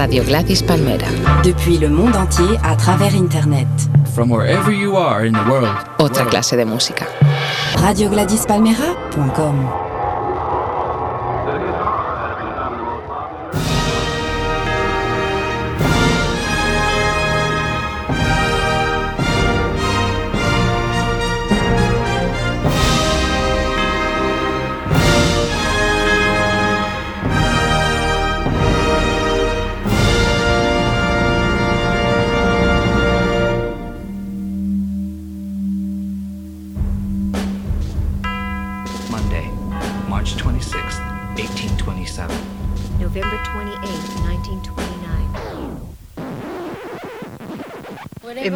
Radio Gladys Palmera. Depuis le monde entier à travers Internet. From wherever you are in the world. Otra clase de música. RadioGladysPalmera.com En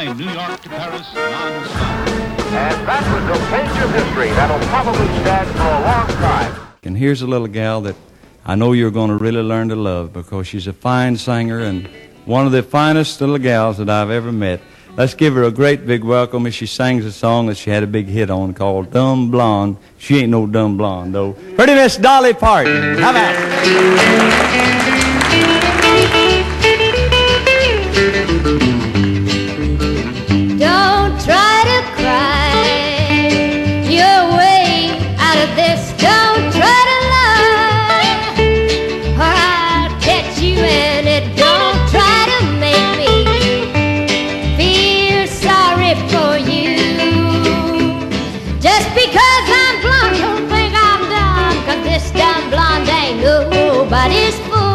Person to fly New York to Paris non-stop. And that was a page of history that'll probably stand for a long time. And here's a little gal that I know you're going to really learn to love because she's a fine singer and one of the finest little gals that I've ever met. Let's give her a great big welcome as she sings a song that she had a big hit on called Dumb Blonde. She ain't no dumb blonde, though. Pretty Miss Dolly Parton. How about it? What is food?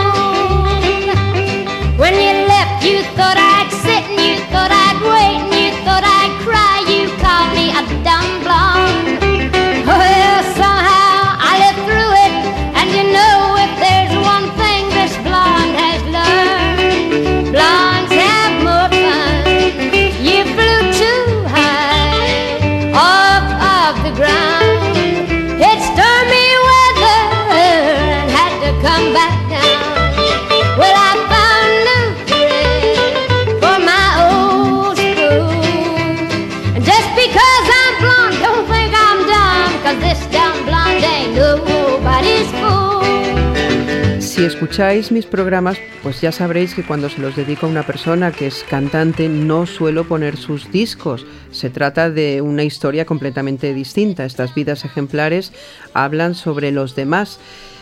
Escucháis mis programas, pues ya sabréis que cuando se los dedico a una persona que es cantante, no suelo poner sus discos. Se trata de una historia completamente distinta. Estas vidas ejemplares hablan sobre los demás.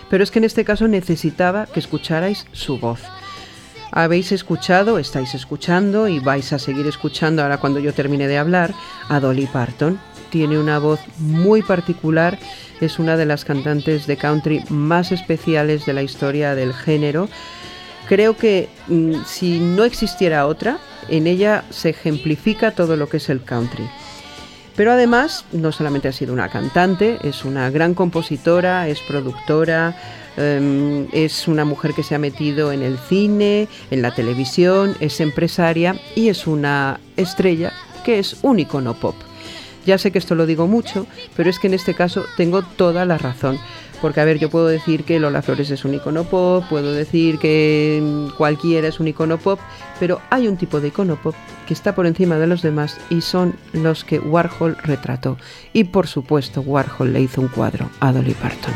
Pero es que en este caso necesitaba que escucharais su voz. Habéis escuchado, estáis escuchando y vais a seguir escuchando ahora cuando yo termine de hablar a Dolly Parton. Tiene una voz muy particular es una de las cantantes de country más especiales de la historia del género. Creo que mm, si no existiera otra, en ella se ejemplifica todo lo que es el country. Pero además, no solamente ha sido una cantante, es una gran compositora, es productora, em, es una mujer que se ha metido en el cine, en la televisión, es empresaria y es una estrella que es un icono pop. Ya sé que esto lo digo mucho, pero es que en este caso tengo toda la razón. Porque, a ver, yo puedo decir que Lola Flores es un icono pop, puedo decir que mm, cualquiera es un icono pop, pero hay un tipo de icono pop que está por encima de los demás y son los que Warhol retrató. Y por supuesto, Warhol le hizo un cuadro a Dolly Parton.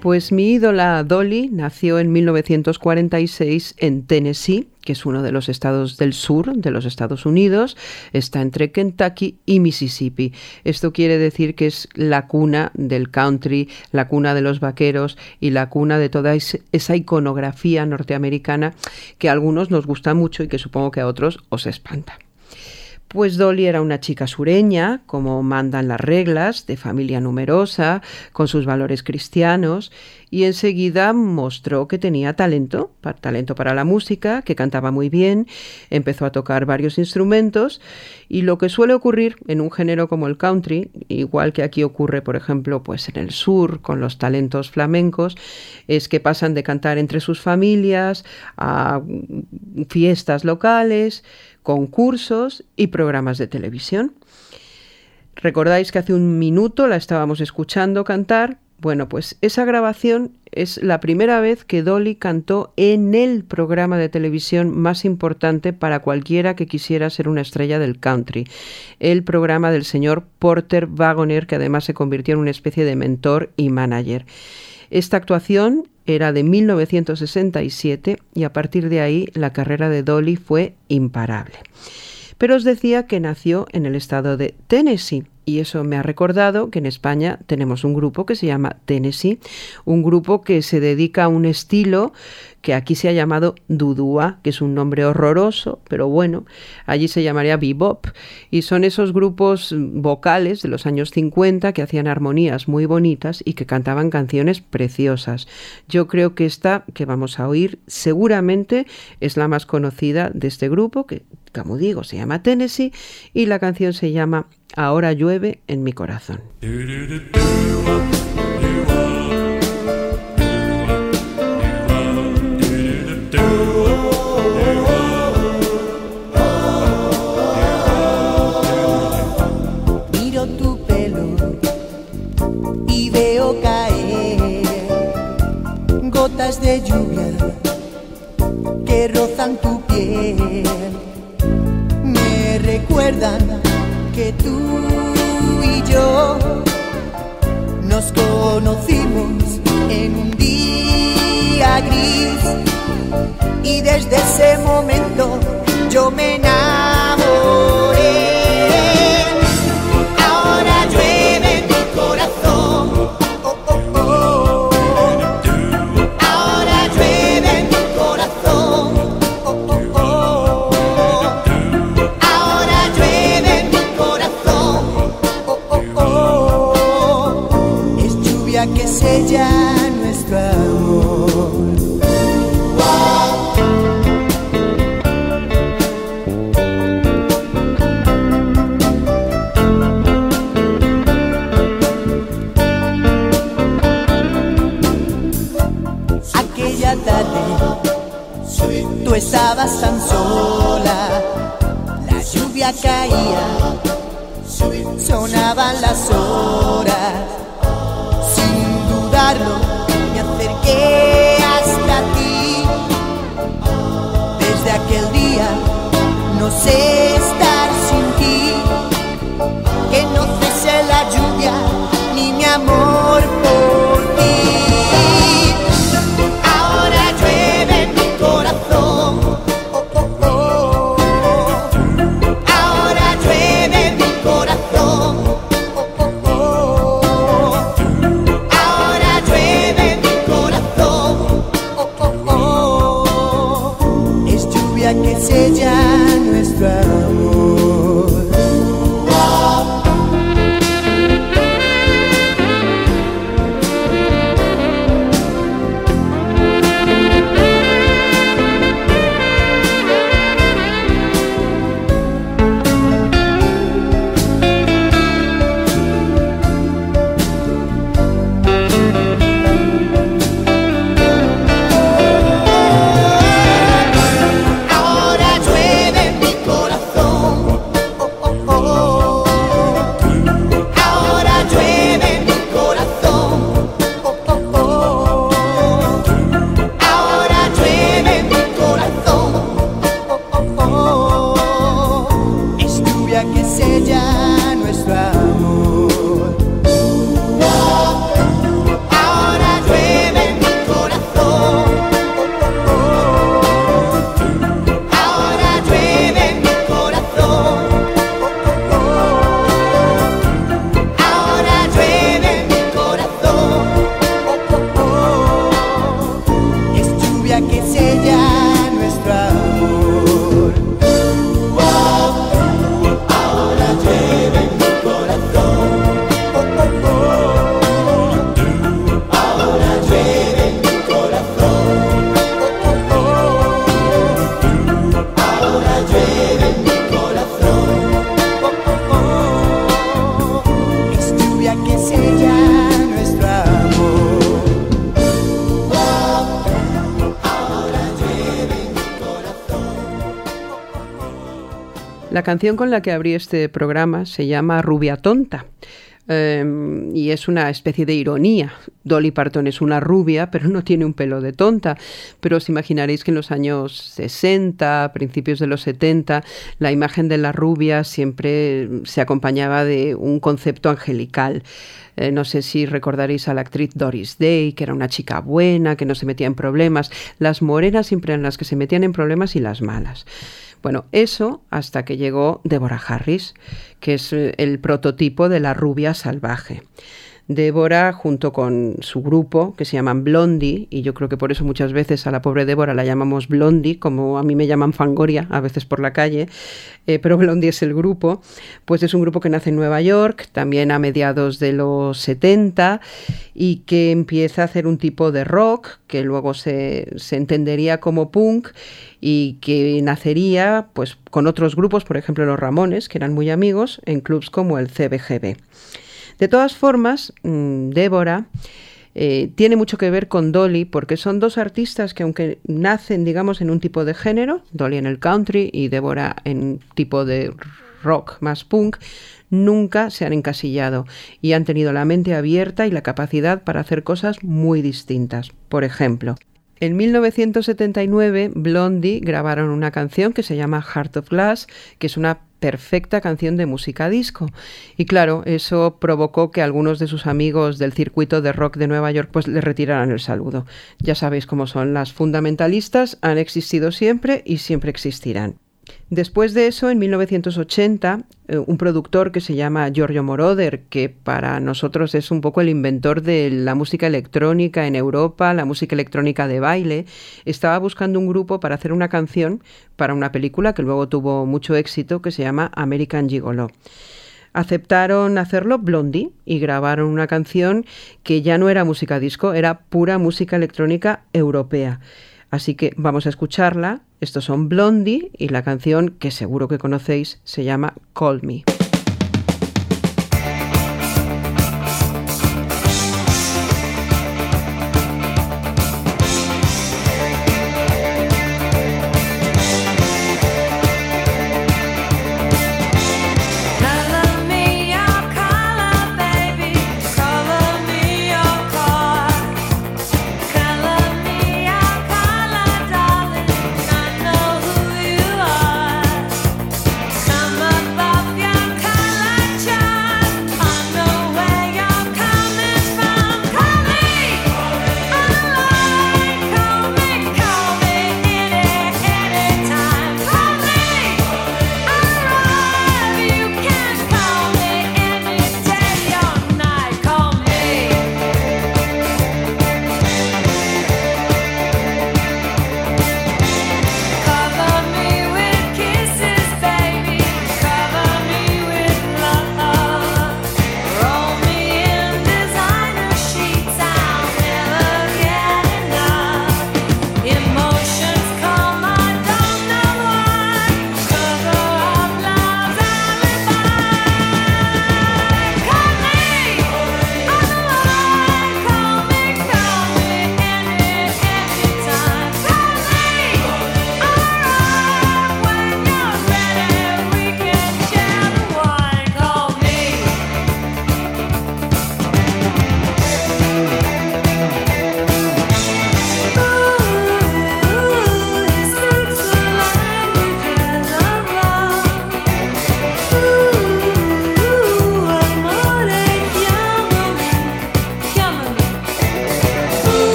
Pues mi ídola Dolly nació en 1946 en Tennessee, que es uno de los estados del sur de los Estados Unidos, está entre Kentucky y Mississippi. Esto quiere decir que es la cuna del country, la cuna de los vaqueros y la cuna de toda esa iconografía norteamericana que a algunos nos gusta mucho y que supongo que a otros os espanta. Pues Dolly era una chica sureña, como mandan las reglas, de familia numerosa, con sus valores cristianos, y enseguida mostró que tenía talento, talento para la música, que cantaba muy bien, empezó a tocar varios instrumentos, y lo que suele ocurrir en un género como el country, igual que aquí ocurre, por ejemplo, pues en el sur, con los talentos flamencos, es que pasan de cantar entre sus familias a fiestas locales, concursos y programas de televisión. ¿Recordáis que hace un minuto la estábamos escuchando cantar? Bueno, pues esa grabación es la primera vez que Dolly cantó en el programa de televisión más importante para cualquiera que quisiera ser una estrella del country, el programa del señor Porter Wagoner, que además se convirtió en una especie de mentor y manager. Esta actuación era de 1967 y a partir de ahí la carrera de Dolly fue imparable. Pero os decía que nació en el estado de Tennessee y eso me ha recordado que en España tenemos un grupo que se llama Tennessee, un grupo que se dedica a un estilo que aquí se ha llamado Dudúa, que es un nombre horroroso, pero bueno, allí se llamaría bebop, y son esos grupos vocales de los años 50 que hacían armonías muy bonitas y que cantaban canciones preciosas. Yo creo que esta que vamos a oír seguramente es la más conocida de este grupo, que como digo se llama Tennessee, y la canción se llama Ahora llueve en mi corazón. de lluvia que tú y yo nos conocimos en un día gris y desde ese momento yo me enamoré. caía, sonaban las horas, sin dudarlo me acerqué hasta ti. Desde aquel día no sé estar sin ti, que no cese la lluvia ni mi amor. La canción con la que abrí este programa se llama Rubia Tonta. Em, y es una especie de ironía. Dolly Parton es una rubia, pero no tiene un pelo de tonta. Pero os imaginaréis que en los años 60, principios de los 70, la imagen de la rubia siempre se acompañaba de un concepto angelical. Eh, no sé si recordaréis a la actriz Doris Day, que era una chica buena, que no se metía en problemas. Las morenas siempre eran las que se metían en problemas y las malas. Bueno, eso hasta que llegó Deborah Harris, que es eh, el prototipo de la rubia salvaje. Débora, junto con su grupo, que se llaman Blondie, y yo creo que por eso muchas veces a la pobre Débora la llamamos Blondie, como a mí me llaman Fangoria a veces por la calle, eh, pero Blondie es el grupo, pues es un grupo que nace en Nueva York, también a mediados de los 70, y que empieza a hacer un tipo de rock, que luego se, se entendería como punk, y que nacería pues con otros grupos, por ejemplo los Ramones, que eran muy amigos, en clubs como el CBGB. De todas formas, mm, Débora eh, tiene mucho que ver con Dolly porque son dos artistas que aunque nacen, digamos, en un tipo de género, Dolly en el country y Débora en un tipo de rock más punk, nunca se han encasillado y han tenido la mente abierta y la capacidad para hacer cosas muy distintas. Por ejemplo, en 1979, Blondie grabaron una canción que se llama Heart of Glass, que es una perfecta canción de música disco. Y claro, eso provocó que algunos de sus amigos del circuito de rock de Nueva York pues le retiraran el saludo. Ya sabéis cómo son las fundamentalistas, han existido siempre y siempre existirán. Después de eso, en 1980, eh, un productor que se llama Giorgio Moroder, que para nosotros es un poco el inventor de la música electrónica en Europa, la música electrónica de baile, estaba buscando un grupo para hacer una canción para una película que luego tuvo mucho éxito, que se llama American Gigolo aceptaron hacerlo Blondie y grabaron una canción que ya no era música disco, era pura música electrónica europea. Así que vamos a escucharla. Estos son Blondie y la canción que seguro que conocéis se llama Call Me.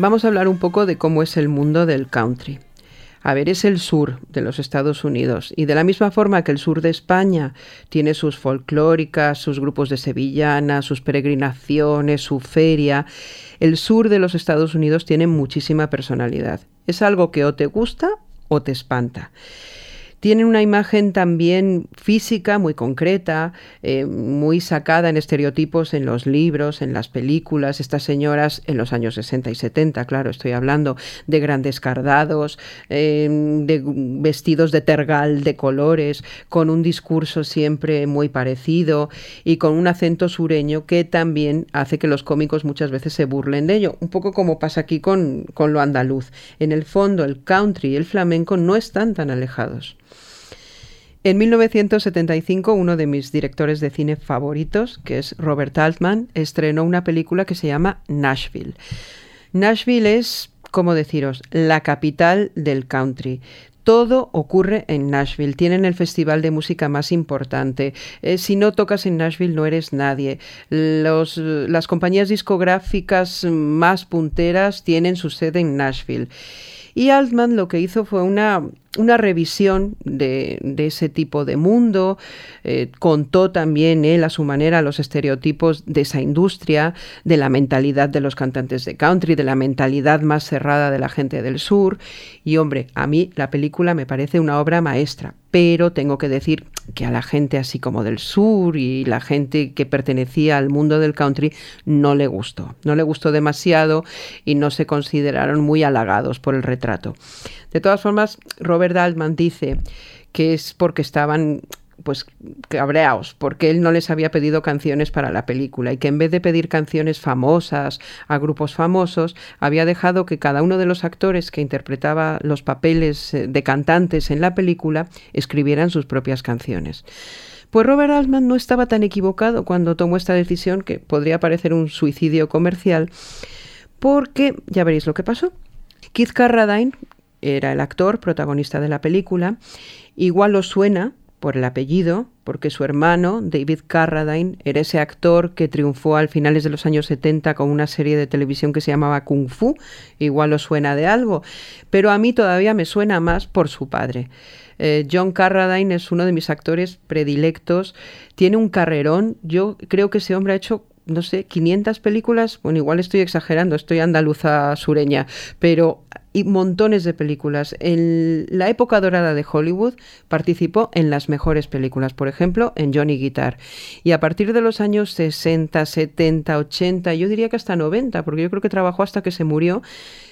Vamos a hablar un poco de cómo es el mundo del country. A ver, es el sur de los Estados Unidos y de la misma forma que el sur de España tiene sus folclóricas, sus grupos de sevillanas, sus peregrinaciones, su feria, el sur de los Estados Unidos tiene muchísima personalidad. Es algo que o te gusta o te espanta. Tienen una imagen también física muy concreta, eh, muy sacada en estereotipos en los libros, en las películas. Estas señoras en los años 60 y 70, claro, estoy hablando de grandes cardados, eh, de vestidos de tergal de colores, con un discurso siempre muy parecido y con un acento sureño que también hace que los cómicos muchas veces se burlen de ello. Un poco como pasa aquí con, con lo andaluz. En el fondo, el country y el flamenco no están tan alejados. En 1975, uno de mis directores de cine favoritos, que es Robert Altman, estrenó una película que se llama Nashville. Nashville es, como deciros, la capital del country todo ocurre en Nashville. Tienen el festival de música más importante. Eh, si no tocas en Nashville no eres nadie. las compañías discográficas más punteras tienen su sede en Nashville. Y Altman lo que hizo fue una una revisión de, ese tipo de mundo, eh, contó también él a su manera los estereotipos de esa industria, de la mentalidad de los cantantes de country, de la mentalidad más cerrada de la gente del sur. Y hombre, a mí la película me parece una obra maestra, pero tengo que decir que a la gente así como del sur y la gente que pertenecía al mundo del country no le gustó, no le gustó demasiado y no se consideraron muy halagados por el retrato. De todas formas, Robert Altman dice que es porque estaban pues cabreados, porque él no les había pedido canciones para la película y que en vez de pedir canciones famosas a grupos famosos, había dejado que cada uno de los actores que interpretaba los papeles eh, de cantantes en la película escribieran sus propias canciones. Pues Robert Altman no estaba tan equivocado cuando tomó esta decisión, que podría parecer un suicidio comercial, porque ya veréis lo que pasó. Keith Carradine, era el actor protagonista de la película. Igual lo suena por el apellido, porque su hermano, David Carradine, era ese actor que triunfó al finales de los años 70 con una serie de televisión que se llamaba Kung Fu. Igual lo suena de algo, pero a mí todavía me suena más por su padre. Eh, John Carradine es uno de mis actores predilectos, tiene un carrerón, yo creo que ese hombre ha hecho no sé, 500 películas, bueno, igual estoy exagerando, estoy andaluza sureña, pero y montones de películas. En la época dorada de Hollywood participó en las mejores películas, por ejemplo, en Johnny Guitar. Y a partir de los años 60, 70, 80, yo diría que hasta 90, porque yo creo que trabajó hasta que se murió,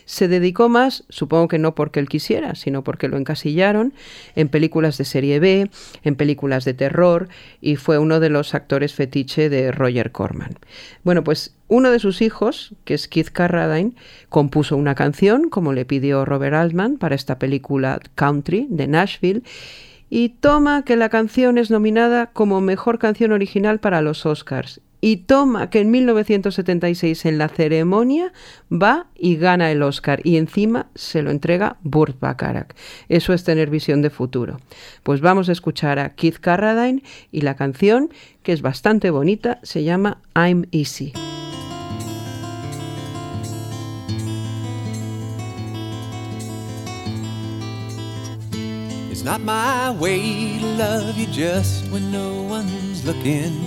se dedicó más, supongo que no porque él quisiera, sino porque lo encasillaron, en películas de serie B, en películas de terror, y fue uno de los actores fetiche de Roger Corman. Bueno, pues uno de sus hijos, que es Keith Carradine, compuso una canción, como le pidió Robert Altman, para esta película Country de Nashville, y toma que la canción es nominada como mejor canción original para los Oscars. Y toma que en 1976 en la ceremonia va y gana el Oscar y encima se lo entrega Burt Bacharach. Eso es tener visión de futuro. Pues vamos a escuchar a Keith Carradine y la canción, que es bastante bonita, se llama I'm Easy. Not my way to love you just when no one's looking.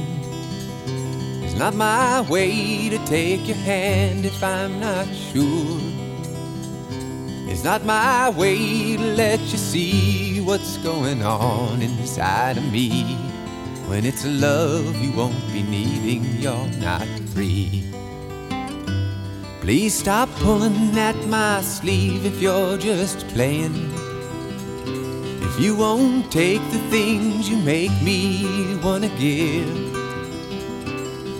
It's not my way to take your hand if I'm not sure. It's not my way to let you see what's going on inside of me. When it's a love you won't be needing, you're not free. Please stop pulling at my sleeve if you're just playing. You won't take the things you make me wanna give.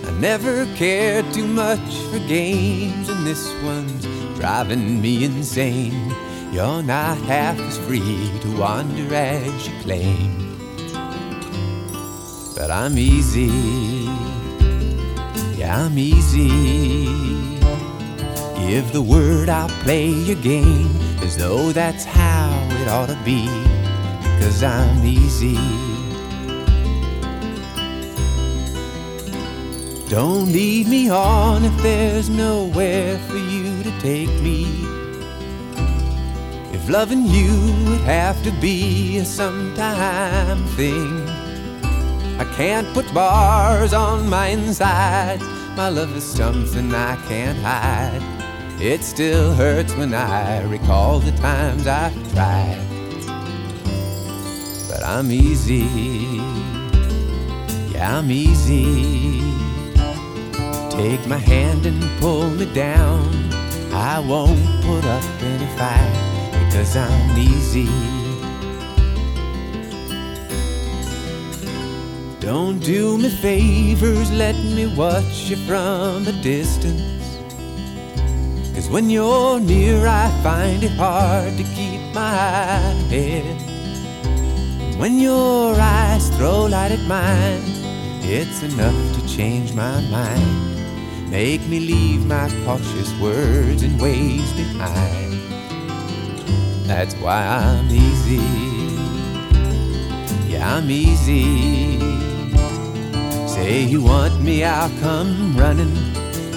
I never cared too much for games, and this one's driving me insane. You're not half as free to wander as you claim. But I'm easy, yeah, I'm easy. Give the word, I'll play your game as though that's how it ought to be cause I'm easy. Don't lead me on if there's nowhere for you to take me. If loving you would have to be a sometime thing, I can't put bars on my insides. My love is something I can't hide. It still hurts when I recall the times I've tried. But I'm easy. Yeah, I'm easy. Take my hand and pull me down. I won't put up any fight because I'm easy. Don't do me favors, let me watch you from a distance. Cause when you're near, I find it hard to keep my head. When your eyes throw light at mine, it's enough to change my mind. Make me leave my cautious words and ways behind. That's why I'm easy. Yeah, I'm easy. Say you want me, I'll come running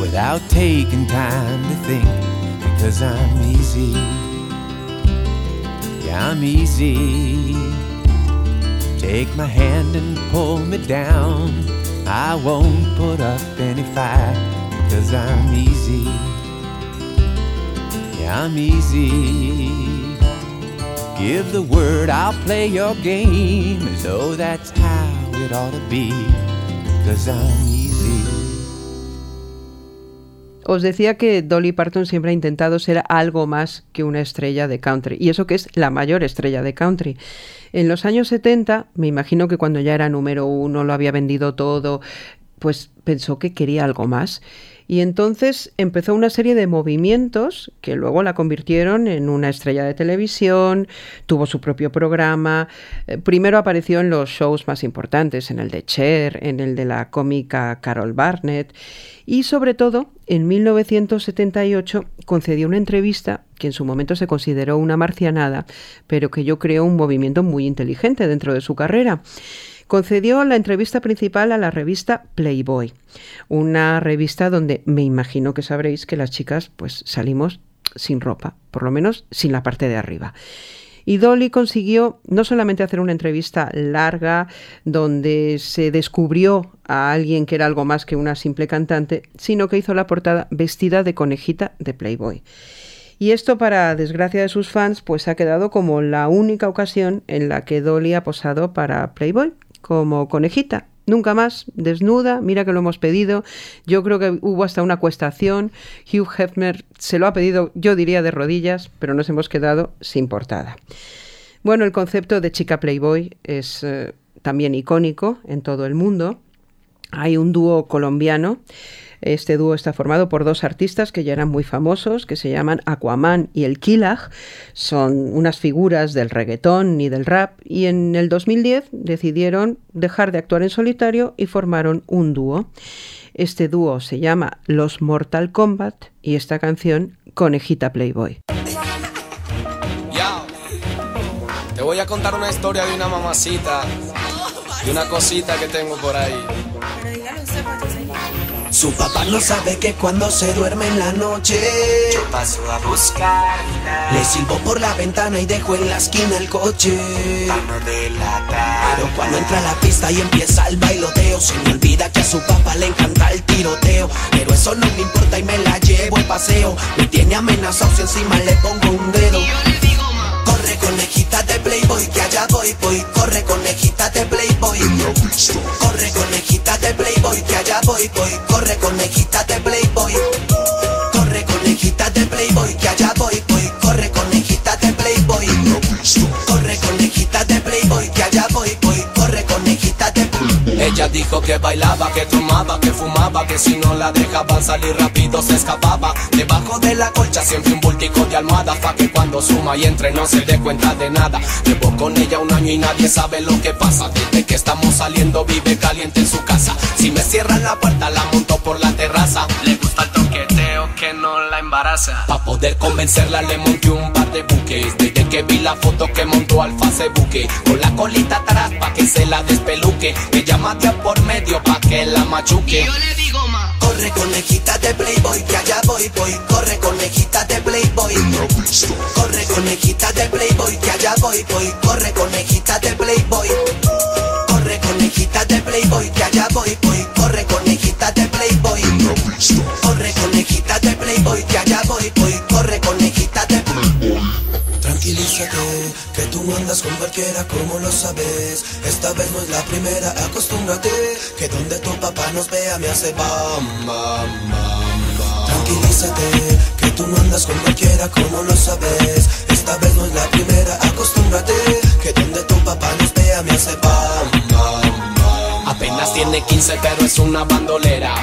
without taking time to think. Because I'm easy. Yeah, I'm easy. Take my hand and pull me down. I won't put up any fight because I'm easy. Yeah, I'm easy. Give the word, I'll play your game as though that's how it ought to be. Because I'm easy. Os decía que Dolly Parton siempre ha intentado ser algo más que una estrella de country, y eso que es la mayor estrella de country. En los años 70, me imagino que cuando ya era número uno, lo había vendido todo, pues pensó que quería algo más. Y entonces empezó una serie de movimientos que luego la convirtieron en una estrella de televisión, tuvo su propio programa, eh, primero apareció en los shows más importantes, en el de Cher, en el de la cómica Carol Barnett, y sobre todo en 1978 concedió una entrevista que en su momento se consideró una marcianada, pero que yo creo un movimiento muy inteligente dentro de su carrera concedió la entrevista principal a la revista Playboy, una revista donde me imagino que sabréis que las chicas pues salimos sin ropa, por lo menos sin la parte de arriba. Y Dolly consiguió no solamente hacer una entrevista larga donde se descubrió a alguien que era algo más que una simple cantante, sino que hizo la portada vestida de conejita de Playboy. Y esto, para desgracia de sus fans, pues ha quedado como la única ocasión en la que Dolly ha posado para Playboy como conejita. Nunca más, desnuda, mira que lo hemos pedido. Yo creo que hubo hasta una cuestación. Hugh Hefner se lo ha pedido, yo diría de rodillas, pero nos hemos quedado sin portada. Bueno, el concepto de chica Playboy es eh, también icónico en todo el mundo. Hay un dúo colombiano este dúo está formado por dos artistas que ya eran muy famosos, que se llaman Aquaman y El Killag. Son unas figuras del reggaetón y del rap y en el 2010 decidieron dejar de actuar en solitario y formaron un dúo. Este dúo se llama Los Mortal Kombat y esta canción Conejita Playboy. Te voy a contar una historia de una mamacita, de una cosita que tengo por ahí. Su papá no sabe que cuando se duerme en la noche Yo paso a buscarla Le silbo por la ventana y dejo en la esquina el coche. No delatar Pero cuando entra a la pista y empieza el bailoteo Se me olvida que a su papá le encanta el tiroteo. Pero eso no me importa y me la llevo al paseo. Me tiene amenazado si encima le pongo un dedo conejita de Playboy que allá voy, voy. Corre conejita de Playboy. Corre conejita de Playboy que allá voy, voy. Corre conejita de Playboy. Corre conejita de Playboy que allá voy, voy Ella dijo que bailaba, que tomaba, que fumaba, que si no la dejaban salir rápido se escapaba. Debajo de la colcha siempre un bultico de almohada, pa' que cuando suma y entre no se dé cuenta de nada. Llevo con ella un año y nadie sabe lo que pasa. Desde que estamos saliendo vive caliente en su casa. Si me cierran la puerta la monto por la terraza. Le gusta el toqueteo que no la embaraza. Pa' poder convencerla le monté un par de buques. Desde que vi la foto que montó al Facebook. Con la colita atrás pa' que se la despeluque. Me llama por medio pa' que la machuque. Yo le digo Corre conejita de Playboy, que allá voy, voy. Corre conejita de Playboy. Corre conejita de Playboy, que allá voy, voy. Corre conejita de Playboy. Corre conejita de Playboy, que allá voy, voy. Corre conejita de Playboy. Corre conejita de Playboy, que allá voy, voy. Corre conejita de Playboy. Tranquilízate, que tú andas con cualquiera como lo sabes. Esta vez no es la primera, acostúmbrate. Que donde tu papá nos vea me hace bam, bam, bam. Tranquilízate, que tú andas con cualquiera como lo sabes. Esta vez no es la primera, acostúmbrate. Que donde tu papá nos vea me hace bam, bam, bam. Apenas tiene 15 pero es una bandolera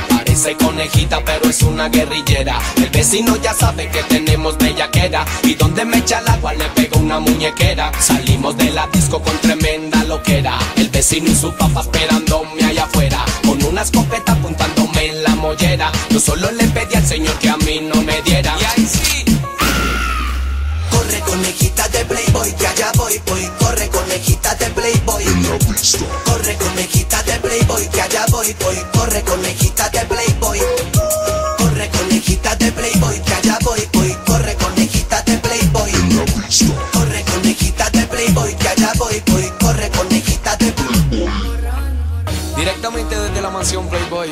Parece conejita pero es una guerrillera. El vecino ya sabe que tenemos bellaquera. Y donde me echa el agua le pego una muñequera. Salimos de la disco con tremenda loquera. El vecino y su papá esperándome allá afuera. Con una escopeta apuntándome en la mollera. Yo solo le pedí al señor que a mí no me diera. Y ahí sí. Corre conejita de Playboy, que allá voy. Corre conejita de Playboy. Corre conejita de Playboy, que allá voy, voy. Corre conejita de Playboy. Corre conejita de Playboy, que allá voy, voy. Corre conejita de Playboy. Corre conejita de Playboy, que allá voy, voy. Corre conejita de Playboy. Directamente desde la mansión Playboy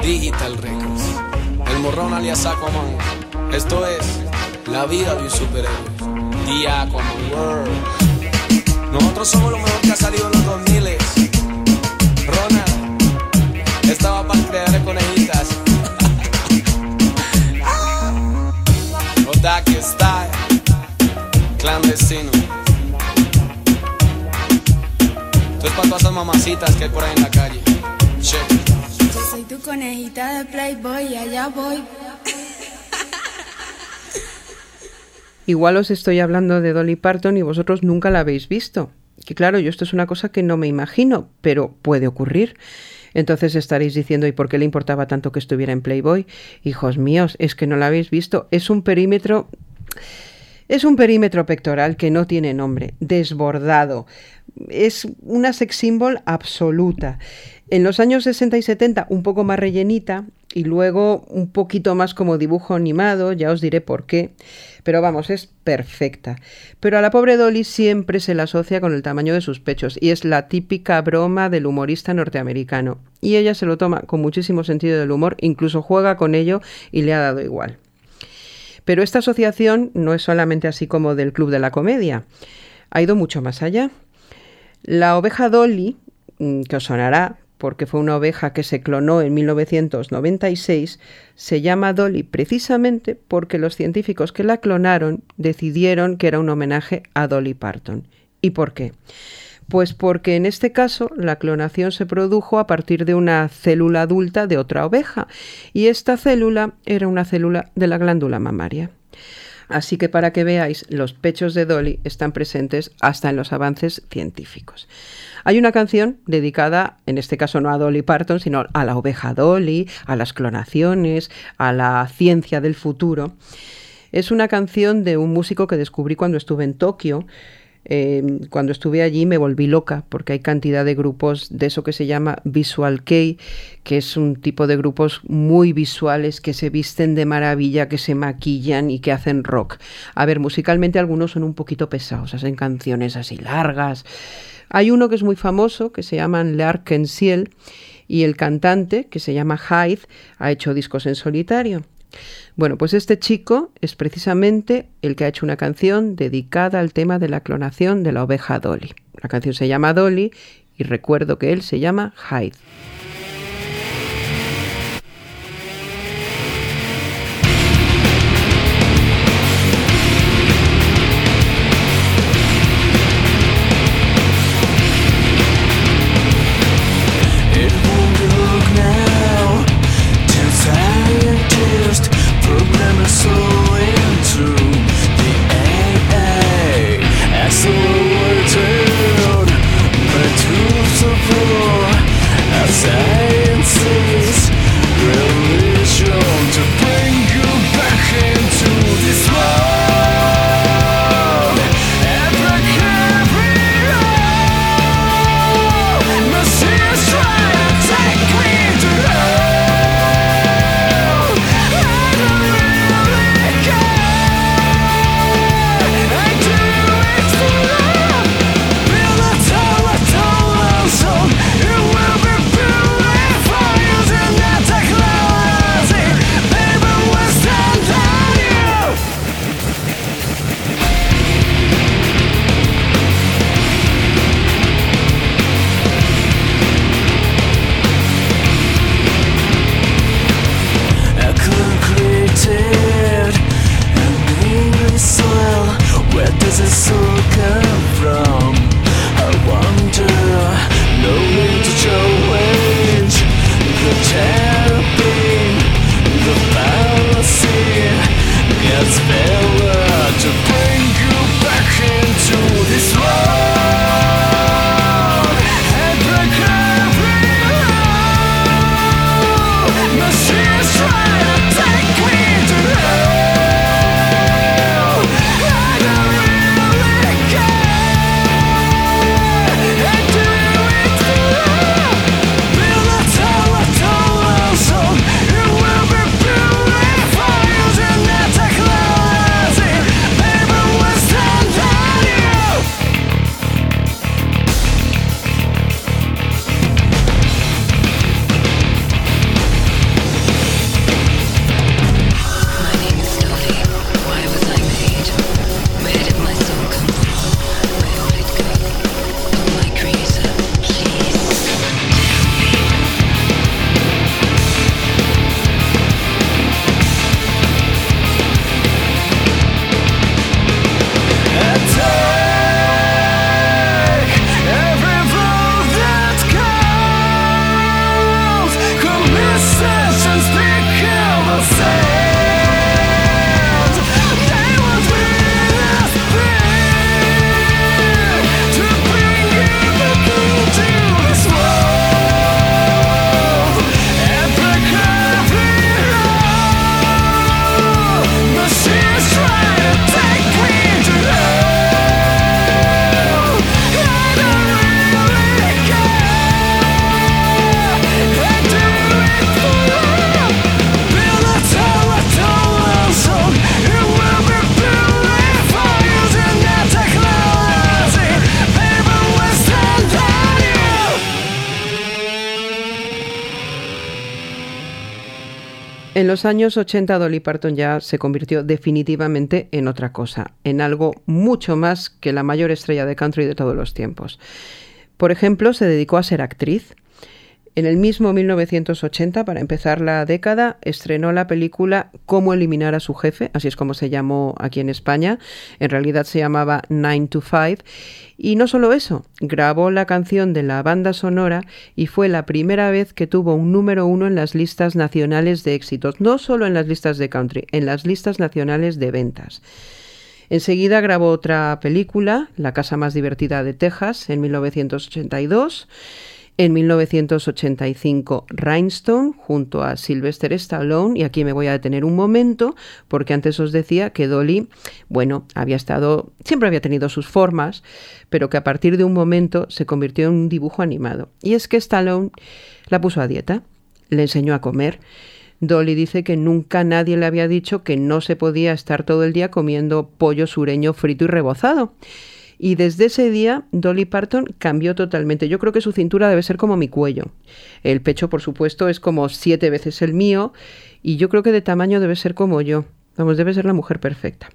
Digital Records El morrón alias Aquaman Esto es la vida de un superhéroe The Aquaman World Nosotros somos lo mejor que ha salido en los 2000 Ronald Estaba para crear conejitas. Otaki Style Clandestino. Esto es para todas esas mamacitas que hay por ahí en la calle Check Yo soy tu conejita de Playboy y allá voy. Igual os estoy hablando de Dolly Parton y vosotros nunca la habéis visto. Que claro, yo esto es una cosa que no me imagino, pero puede ocurrir. Entonces estaréis diciendo, ¿y por qué le importaba tanto que estuviera en Playboy? Hijos míos, es que no la habéis visto. Es un perímetro... Es un perímetro pectoral que no tiene nombre, desbordado. Es una sex symbol absoluta. En los años 60 y 70 un poco más rellenita y luego un poquito más como dibujo animado, ya os diré por qué. Pero vamos, es perfecta. Pero a la pobre Dolly siempre se la asocia con el tamaño de sus pechos y es la típica broma del humorista norteamericano. Y ella se lo toma con muchísimo sentido del humor, incluso juega con ello y le ha dado igual. Pero esta asociación no es solamente así como del Club de la Comedia, ha ido mucho más allá. La oveja Dolly, mm, que os sonará porque fue una oveja que se clonó en 1996, se llama Dolly precisamente porque los científicos que la clonaron decidieron que era un homenaje a Dolly Parton. ¿Y por qué? Pues porque en este caso la clonación se produjo a partir de una célula adulta de otra oveja y esta célula era una célula de la glándula mamaria. Así que para que veáis, los pechos de Dolly están presentes hasta en los avances científicos. Hay una canción dedicada, en este caso no a Dolly Parton, sino a la oveja Dolly, a las clonaciones, a la ciencia del futuro. Es una canción de un músico que descubrí cuando estuve en Tokio, eh, cuando estuve allí me volví loca porque hay cantidad de grupos de eso que se llama Visual Kei, que es un tipo de grupos muy visuales que se visten de maravilla, que se maquillan y que hacen rock. A ver, musicalmente algunos son un poquito pesados, hacen canciones así largas. Hay uno que es muy famoso que se llama L'Arc-en-Ciel y el cantante, que se llama Hyde, ha hecho discos en solitario. Bueno, pues este chico es precisamente el que ha hecho una canción dedicada al tema de la clonación de la oveja Dolly. La canción se llama Dolly y recuerdo que él se llama Hyde. Los años 80 Dolly Parton ya se convirtió definitivamente en otra cosa, en algo mucho más que la mayor estrella de country de todos los tiempos. Por ejemplo, se dedicó a ser actriz. En el mismo 1980, para empezar la década, estrenó la película Cómo eliminar a su jefe, así es como se llamó aquí en España. En realidad se llamaba Nine to Five. Y no solo eso, grabó la canción de la banda sonora y fue la primera vez que tuvo un número uno en las listas nacionales de éxitos, no solo en las listas de country, en las listas nacionales de ventas. Enseguida grabó otra película, La casa más divertida de Texas, en 1982. En 1985 Rhinestone junto a Sylvester Stallone y aquí me voy a detener un momento porque antes os decía que Dolly, bueno, había estado, siempre había tenido sus formas, pero que a partir de un momento se convirtió en un dibujo animado. Y es que Stallone la puso a dieta, le enseñó a comer. Dolly dice que nunca nadie le había dicho que no se podía estar todo el día comiendo pollo sureño frito y rebozado. Y desde ese día Dolly Parton cambió totalmente. Yo creo que su cintura debe ser como mi cuello. El pecho, por supuesto, es como siete veces el mío y yo creo que de tamaño debe ser como yo. Vamos, debe ser la mujer perfecta.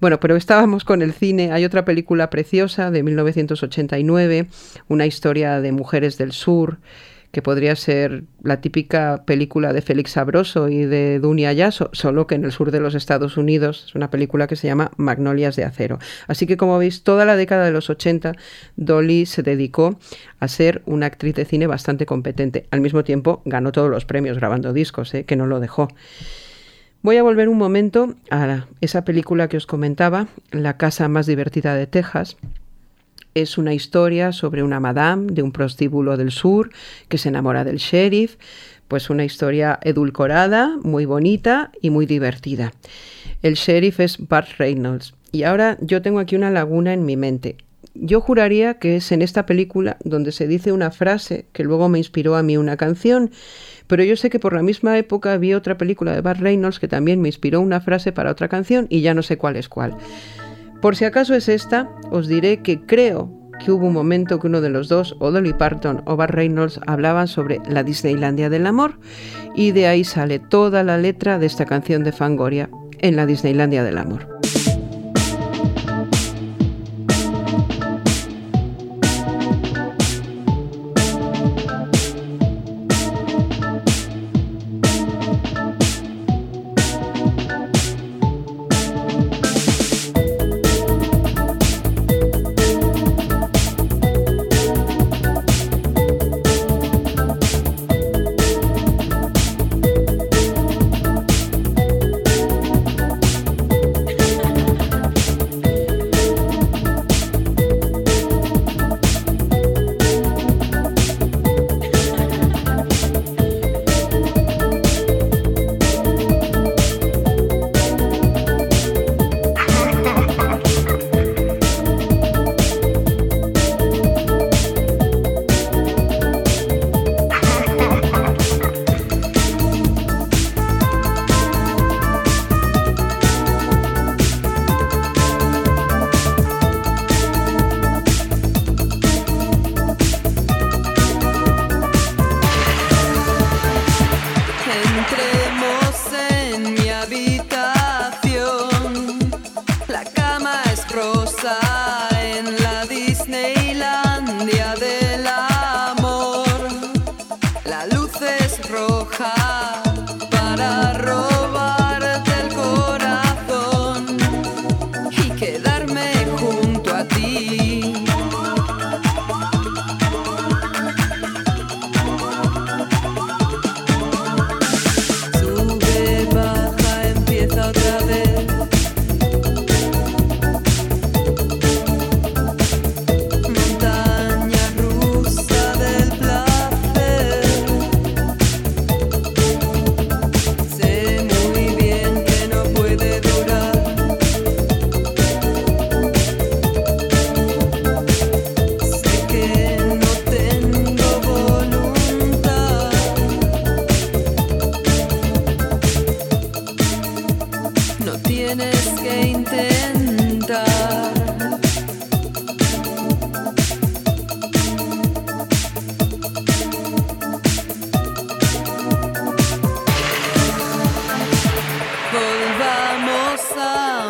Bueno, pero estábamos con el cine. Hay otra película preciosa de 1989, una historia de mujeres del sur que podría ser la típica película de Félix Sabroso y de Dunia Yaso, solo que en el sur de los Estados Unidos es una película que se llama Magnolias de Acero. Así que como veis, toda la década de los 80 Dolly se dedicó a ser una actriz de cine bastante competente. Al mismo tiempo ganó todos los premios grabando discos, ¿eh? que no lo dejó. Voy a volver un momento a esa película que os comentaba, La casa más divertida de Texas, es una historia sobre una madame de un prostíbulo del sur que se enamora del sheriff, pues una historia edulcorada, muy bonita y muy divertida. El sheriff es Bart Reynolds. Y ahora yo tengo aquí una laguna en mi mente. Yo juraría que es en esta película donde se dice una frase que luego me inspiró a mí una canción, pero yo sé que por la misma época vi otra película de Bart Reynolds que también me inspiró una frase para otra canción y ya no sé cuál es cuál. Por si acaso es esta, os diré que creo que hubo un momento que uno de los dos, o Dolly Parton o Bart Reynolds, hablaban sobre la Disneylandia del amor, y de ahí sale toda la letra de esta canción de Fangoria en la Disneylandia del amor.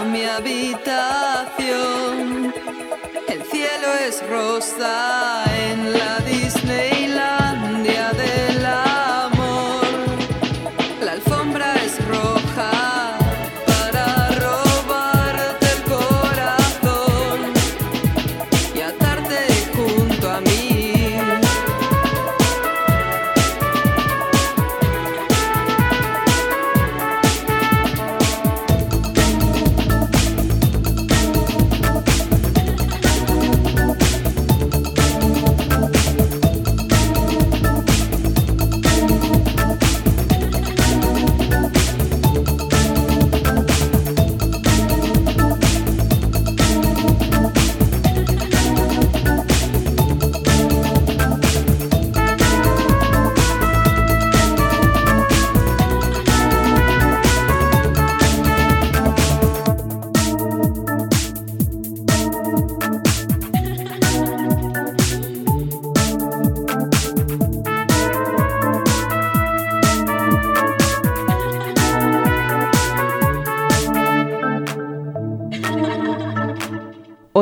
mi habitación, el cielo es rosa en la distancia.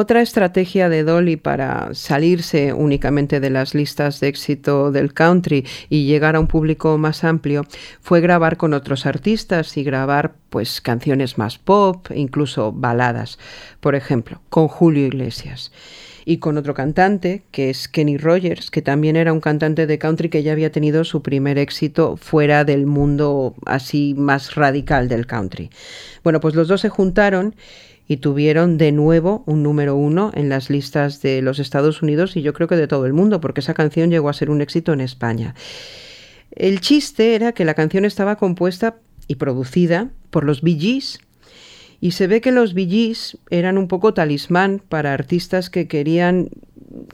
Otra estrategia de Dolly para salirse únicamente de las listas de éxito del country y llegar a un público más amplio fue grabar con otros artistas y grabar pues canciones más pop, incluso baladas, por ejemplo, con Julio Iglesias y con otro cantante, que es Kenny Rogers, que también era un cantante de country que ya había tenido su primer éxito fuera del mundo así más radical del country. Bueno, pues los dos se juntaron y tuvieron de nuevo un número uno en las listas de los Estados Unidos y yo creo que de todo el mundo, porque esa canción llegó a ser un éxito en España. El chiste era que la canción estaba compuesta y producida por los Bee Gees, y se ve que los Bee Gees eran un poco talismán para artistas que querían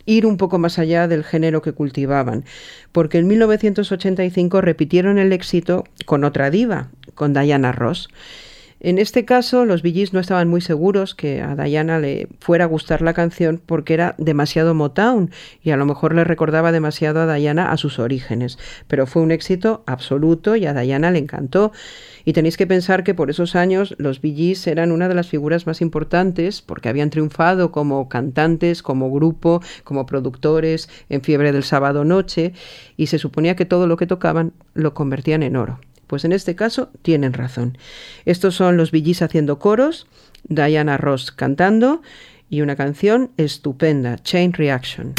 ir un poco más allá del género que cultivaban, porque en 1985 repitieron el éxito con otra diva, con Diana Ross. En este caso, los Gees no estaban muy seguros que a Diana le fuera a gustar la canción porque era demasiado Motown y a lo mejor le recordaba demasiado a Diana a sus orígenes. Pero fue un éxito absoluto y a Diana le encantó. Y tenéis que pensar que por esos años los Gees eran una de las figuras más importantes porque habían triunfado como cantantes, como grupo, como productores en Fiebre del Sábado Noche y se suponía que todo lo que tocaban lo convertían en oro. Pues en este caso tienen razón. Estos son los Gees haciendo coros, Diana Ross cantando y una canción estupenda, Chain Reaction.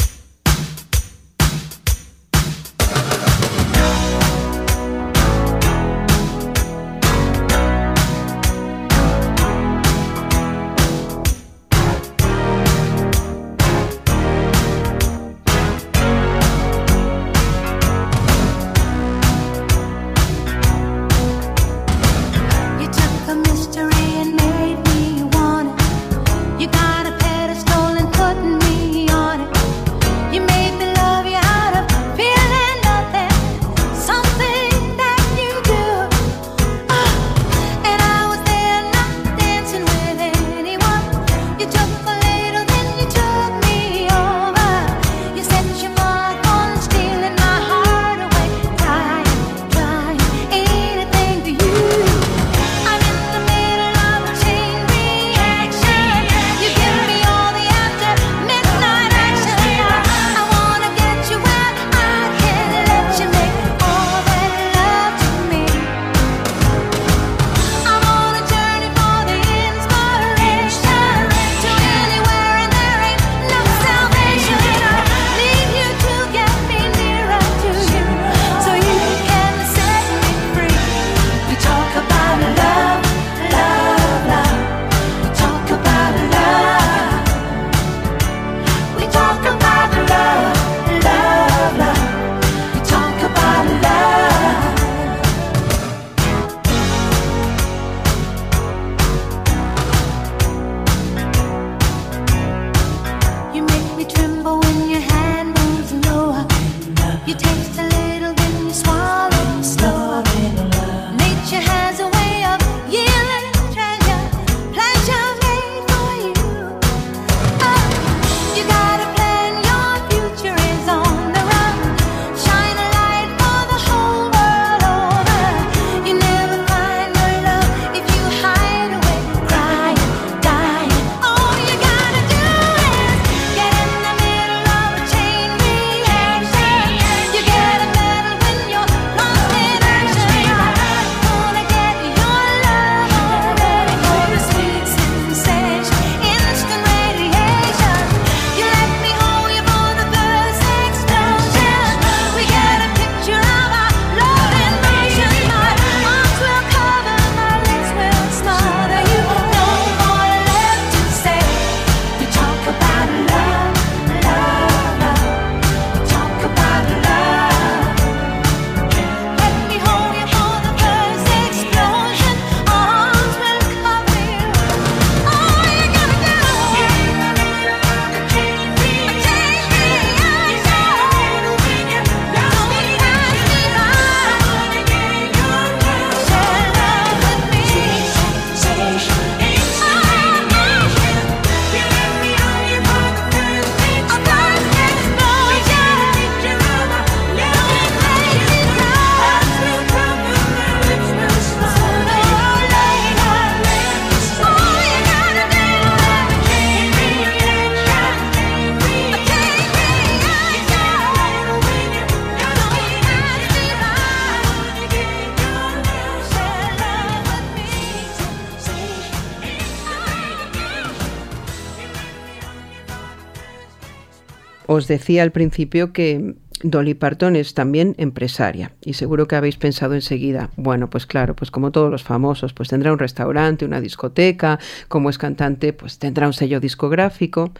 Os decía al principio que Dolly Parton es también empresaria y seguro que habéis pensado enseguida, bueno, pues claro, pues como todos los famosos, pues tendrá un restaurante, una discoteca, como es cantante, pues tendrá un sello discográfico.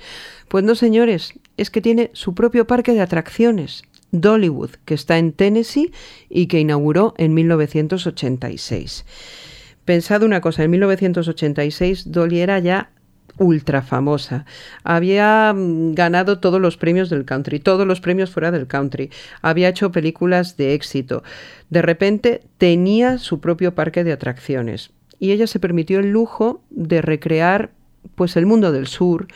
Pues no, señores, es que tiene su propio parque de atracciones, Dollywood, que está en Tennessee y que inauguró en 1986. Pensad una cosa, en 1986 Dolly era ya ultra famosa. Había mm, ganado todos los premios del country, todos los premios fuera del country. Había hecho películas de éxito. De repente tenía su propio parque de atracciones y ella se permitió el lujo de recrear pues el mundo del sur,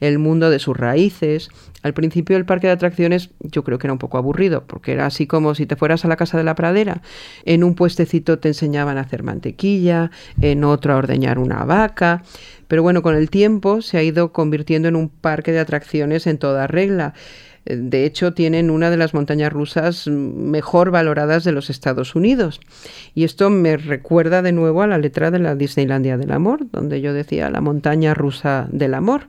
el mundo de sus raíces. Al principio el parque de atracciones yo creo que era un poco aburrido, porque era así como si te fueras a la casa de la pradera. En un puestecito te enseñaban a hacer mantequilla, en otro a ordeñar una vaca. Pero bueno, con el tiempo se ha ido convirtiendo en un parque de atracciones en toda regla. De hecho, tienen una de las montañas rusas mejor valoradas de los Estados Unidos. Y esto me recuerda de nuevo a la letra de la Disneylandia del Amor, donde yo decía la montaña rusa del amor.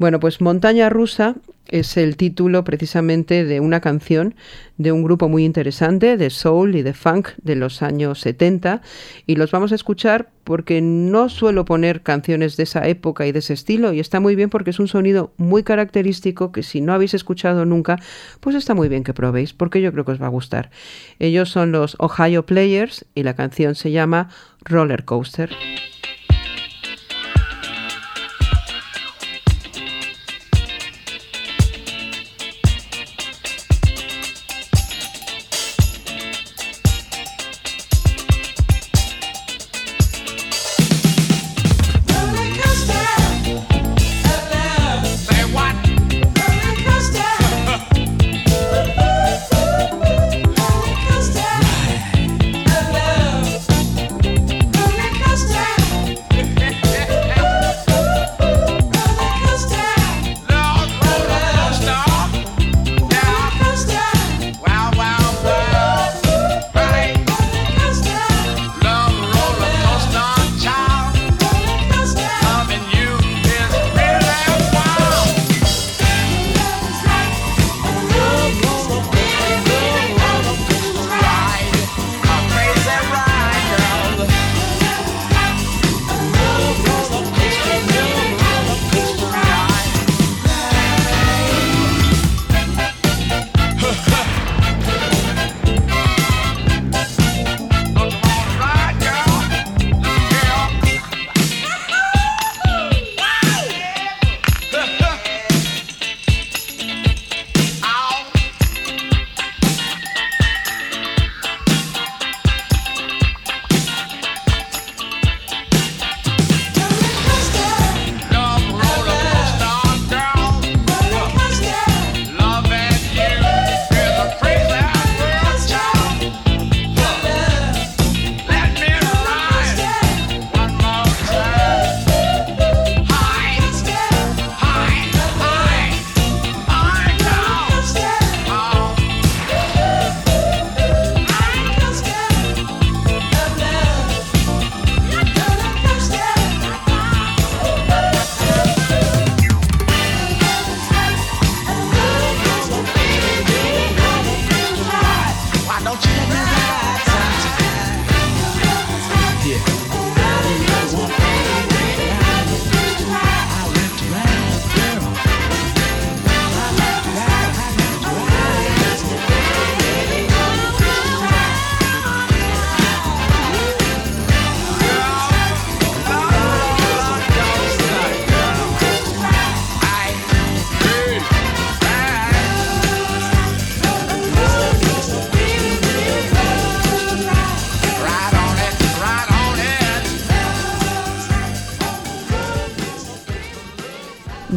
Bueno, pues Montaña Rusa es el título precisamente de una canción de un grupo muy interesante de soul y de funk de los años 70 y los vamos a escuchar porque no suelo poner canciones de esa época y de ese estilo y está muy bien porque es un sonido muy característico que si no habéis escuchado nunca pues está muy bien que probéis porque yo creo que os va a gustar. Ellos son los Ohio Players y la canción se llama Roller Coaster.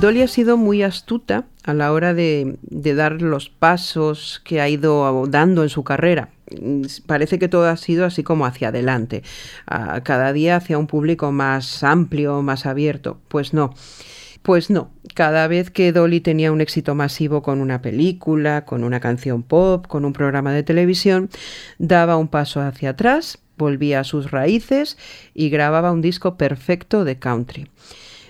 Dolly ha sido muy astuta a la hora de, dar los pasos que ha ido dando en su carrera. Parece que todo ha sido así como hacia adelante, cada día hacia un público más amplio, más abierto. Pues no. Pues no, cada vez que Dolly tenía un éxito masivo con una película, con una canción pop, con un programa de televisión, daba un paso hacia atrás, volvía a sus raíces y grababa un disco perfecto de country.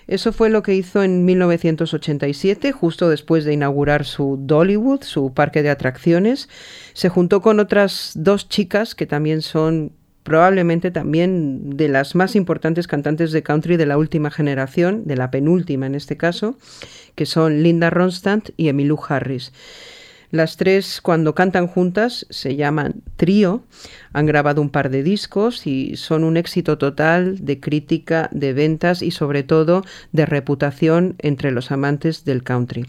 Eso fue lo que hizo en 1987, justo después de inaugurar su Dollywood, su parque de atracciones. Se juntó con otras dos chicas que también son probablemente también de las más importantes cantantes de country de la última generación, de la penúltima en este caso, que son Linda Ronstadt y Emmylou Harris. Las tres, cuando cantan juntas, se llaman trío, han grabado un par de discos y son un éxito total de crítica, de ventas y sobre todo de reputación entre los amantes del country.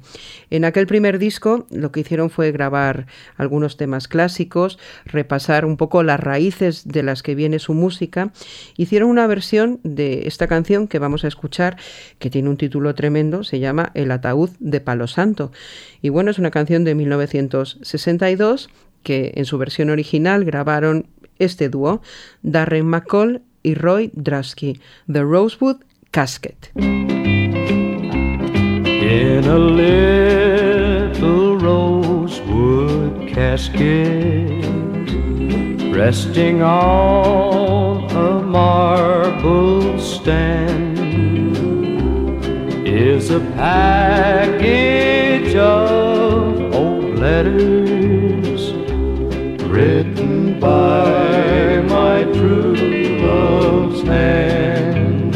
En aquel primer disco lo que hicieron fue grabar algunos temas clásicos, repasar un poco las raíces de las que viene su música. Hicieron una versión de esta canción que vamos a escuchar, que tiene un título tremendo, se llama El ataúd de Palo Santo. Y bueno, es una canción de 1962 que en su versión original grabaron este dúo, Darren McCall y Roy Drusky, The Rosewood Casket. In a little rosewood casket, resting on a marble stand, is a package of letters written by my true love's hand.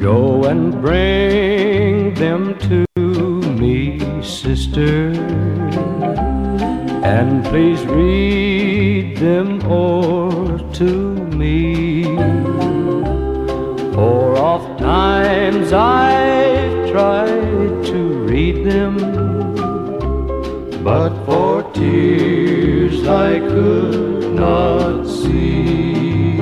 Go and bring them to me, sister, and please read them o'er to me. Oft times I've tried to read them, but for tears I could not see.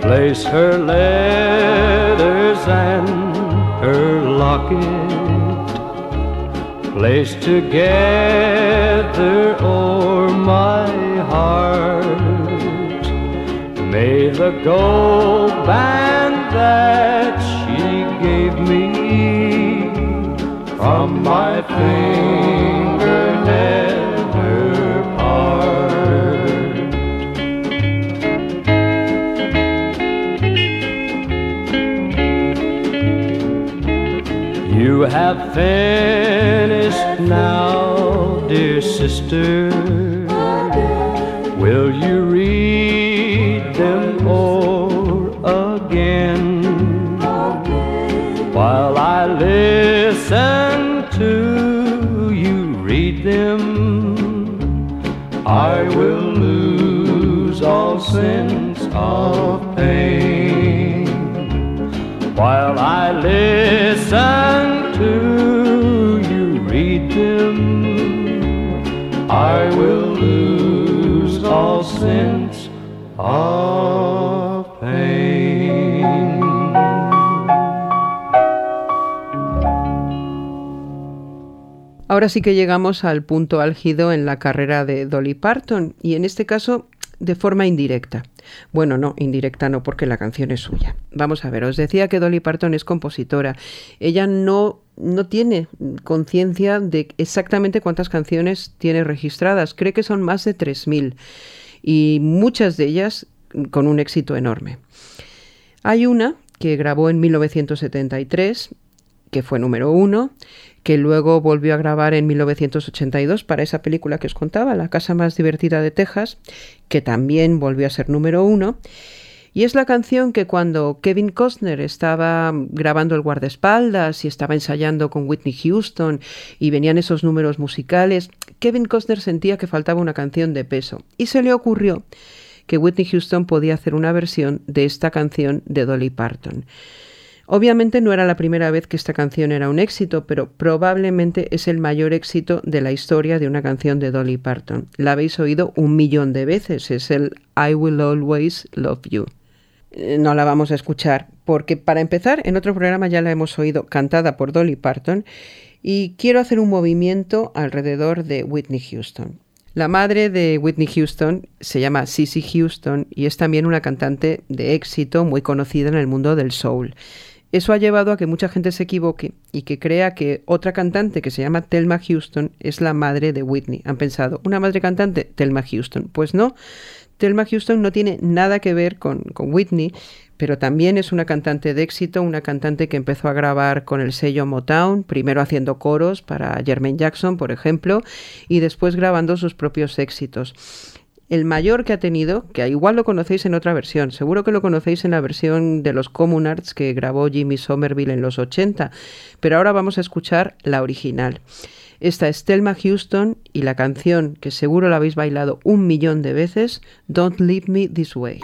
Place her letters and her locket placed together o'er my heart. May the gold band that she gave me from my finger have finished now, dear sister. Will you read them all again? While I listen of pain. Ahora sí que llegamos al punto álgido en la carrera de Dolly Parton y en este caso de forma indirecta. Bueno, no, indirecta no, porque la canción es suya. Vamos a ver, os decía que Dolly Parton es compositora. Ella no, no tiene conciencia de exactamente cuántas canciones tiene registradas. Cree que son más de 3.000 y muchas de ellas con un éxito enorme. Hay una que grabó en 1973, que fue número uno, que luego volvió a grabar en 1982 para esa película que os contaba, La casa más divertida de Texas, que también volvió a ser número uno. Y es la canción que cuando Kevin Costner estaba grabando el guardaespaldas y estaba ensayando con Whitney Houston y venían esos números musicales, Kevin Costner sentía que faltaba una canción de peso y se le ocurrió que Whitney Houston podía hacer una versión de esta canción de Dolly Parton. Obviamente no era la primera vez que esta canción era un éxito, pero probablemente es el mayor éxito de la historia de una canción de Dolly Parton. La habéis oído un millón de veces, es el I Will Always Love You. Eh, No la vamos a escuchar porque para empezar en otro programa ya la hemos oído cantada por Dolly Parton y quiero hacer un movimiento alrededor de Whitney Houston. La madre de Whitney Houston se llama Cissy Houston y es también una cantante de éxito muy conocida en el mundo del soul. Eso ha llevado a que mucha gente se equivoque y que crea que otra cantante que se llama Thelma Houston es la madre de Whitney. Han pensado, ¿una madre cantante? Thelma Houston. Pues no, Thelma Houston no tiene nada que ver con, Whitney, pero también es una cantante de éxito, una cantante que empezó a grabar con el sello Motown, primero haciendo coros para Jermaine Jackson, por ejemplo, y después grabando sus propios éxitos. El mayor que ha tenido, que igual lo conocéis en otra versión, seguro que lo conocéis en la versión de los Communards que grabó Jimmy Somerville en los 80, pero ahora vamos a escuchar la original. Esta es Thelma Houston y la canción que seguro la habéis bailado un millón de veces, Don't Leave Me This Way.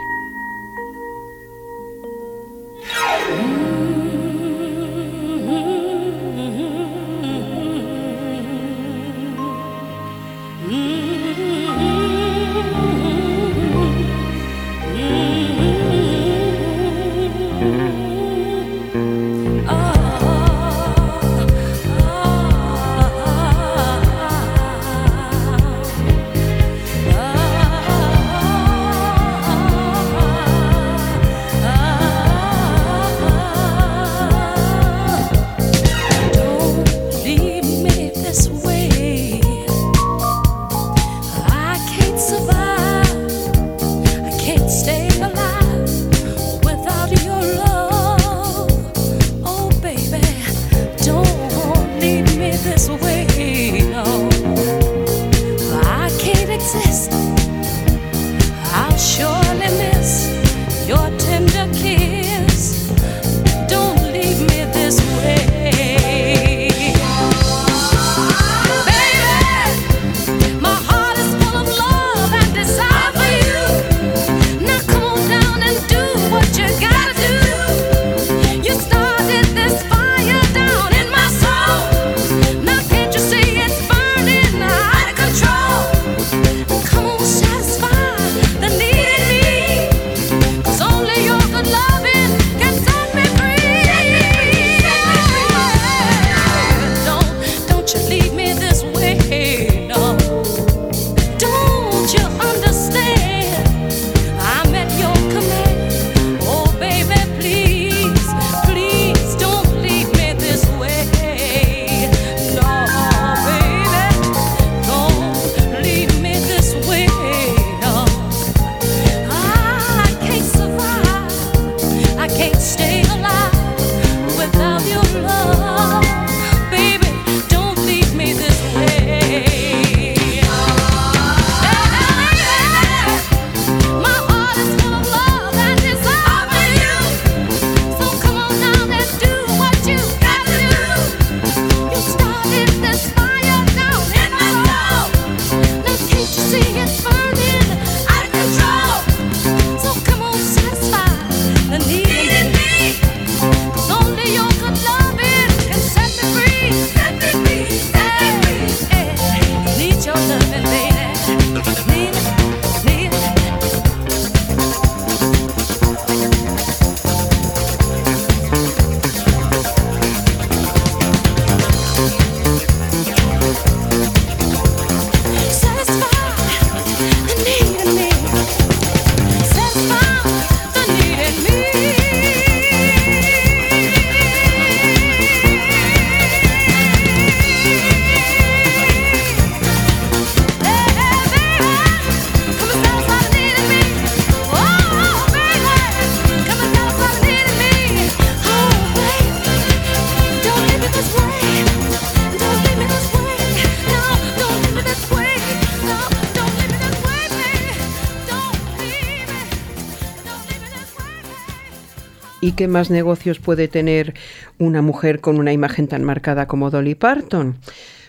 ¿Y qué más negocios puede tener una mujer con una imagen tan marcada como Dolly Parton?